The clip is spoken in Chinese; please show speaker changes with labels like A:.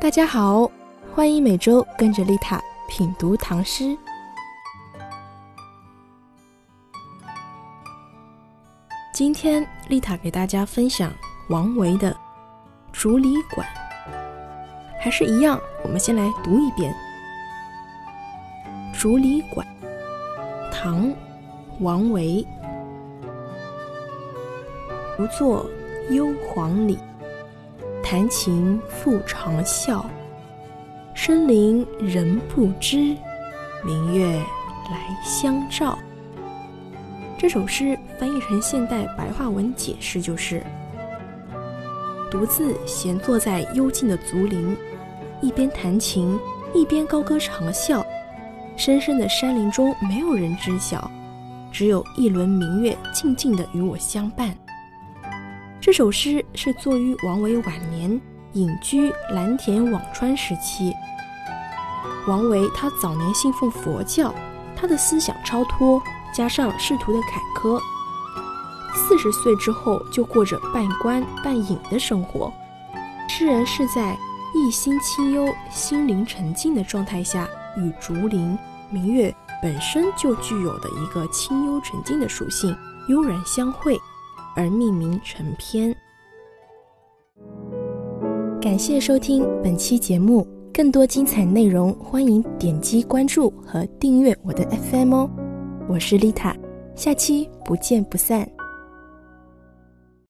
A: 大家好，欢迎每周跟着丽塔品读唐诗。今天丽塔给大家分享王维的《竹里馆》，还是一样，我们先来读一遍《竹里馆》。唐，王维。独坐幽篁里，弹琴复长啸。深林人不知，明月来相照。这首诗翻译成现代白话文解释就是：独自闲坐在幽静的竹林，一边弹琴，一边高歌长啸。深深的山林中没有人知晓，只有一轮明月静静的与我相伴。这首诗是作于王维晚年隐居蓝田辋川时期。王维他早年信奉佛教，他的思想超脱。加上仕途的坎坷，四十岁之后就过着半官半隐的生活。诗人是在一心清幽、心灵沉静的状态下，与竹林、明月本身就具有的一个清幽沉静的属性悠然相会，而命名成篇。感谢收听本期节目，更多精彩内容，欢迎点击关注和订阅我的 FM 哦。我是丽塔，下期不见不散。